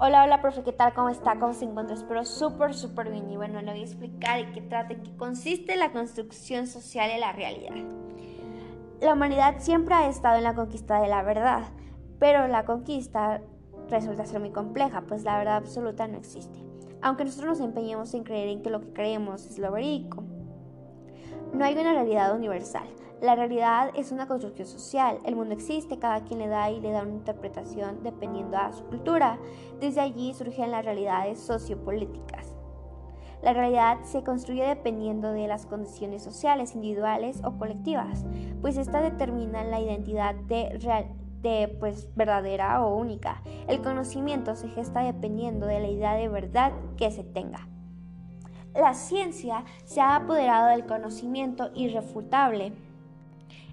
Hola, hola, profe, ¿qué tal? ¿Cómo está? ¿Cómo se encuentra? Espero súper, súper bien. Y bueno, le voy a explicar en qué trata, en qué consiste la construcción social de la realidad. La humanidad siempre ha estado en la conquista de la verdad, pero la conquista resulta ser muy compleja, pues la verdad absoluta no existe. Aunque nosotros nos empeñemos en creer en que lo que creemos es lo verídico. No hay una realidad universal. La realidad es una construcción social. El mundo existe, cada quien le da y le da una interpretación dependiendo a su cultura. Desde allí surgen las realidades sociopolíticas. La realidad se construye dependiendo de las condiciones sociales, individuales o colectivas, pues estas determinan la identidad de, de pues, verdadera o única. El conocimiento se gesta dependiendo de la idea de verdad que se tenga. La ciencia se ha apoderado del conocimiento irrefutable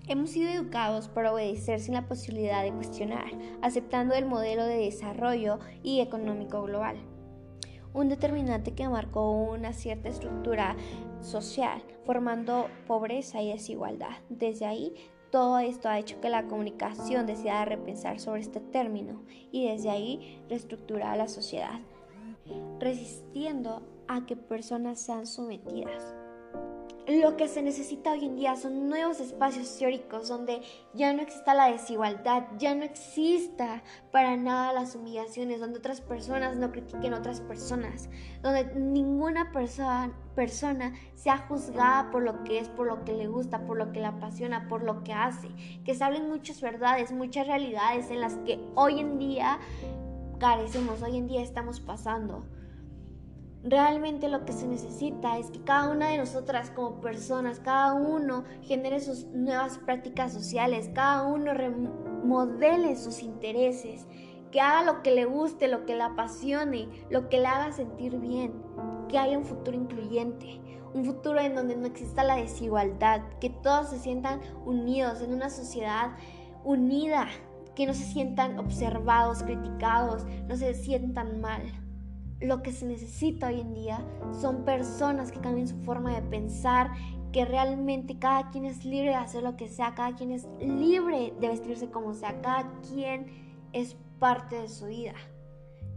Hemos sido educados para obedecer sin la posibilidad de cuestionar, aceptando el modelo de desarrollo y económico global. Un determinante que marcó una cierta estructura social, formando pobreza y desigualdad. Desde ahí, todo esto ha hecho que la comunicación decida repensar sobre este término y desde ahí reestructurar la sociedad, resistiendo a que personas sean sometidas lo que se necesita hoy en día son nuevos espacios teóricos donde ya no exista la desigualdad, ya no exista para nada las humillaciones, donde otras personas no critiquen a otras personas, donde ninguna persona, persona sea juzgada por lo que es, por lo que le gusta, por lo que le apasiona, por lo que hace, que se hablen muchas verdades, muchas realidades en las que hoy en día carecemos, hoy en día estamos pasando. Realmente lo que se necesita es que cada una de nosotras como personas, cada uno genere sus nuevas prácticas sociales, cada uno remodele sus intereses, que haga lo que le guste, lo que le apasione, lo que le haga sentir bien, que haya un futuro incluyente, un futuro en donde no exista la desigualdad, que todos se sientan unidos en una sociedad unida, que no se sientan observados, criticados, no se sientan mal lo que se necesita hoy en día son personas que cambien su forma de pensar, que realmente cada quien es libre de hacer lo que sea, cada quien es libre de vestirse como sea, cada quien es parte de su vida.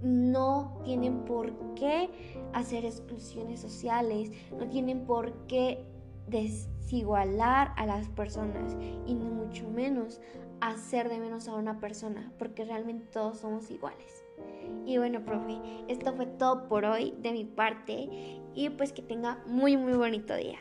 No tienen por qué hacer exclusiones sociales, no tienen por qué desigualar a las personas y ni mucho menos hacer de menos a una persona, porque realmente todos somos iguales. Y bueno, profe, esto fue todo por hoy de mi parte y pues que tenga muy muy bonito día.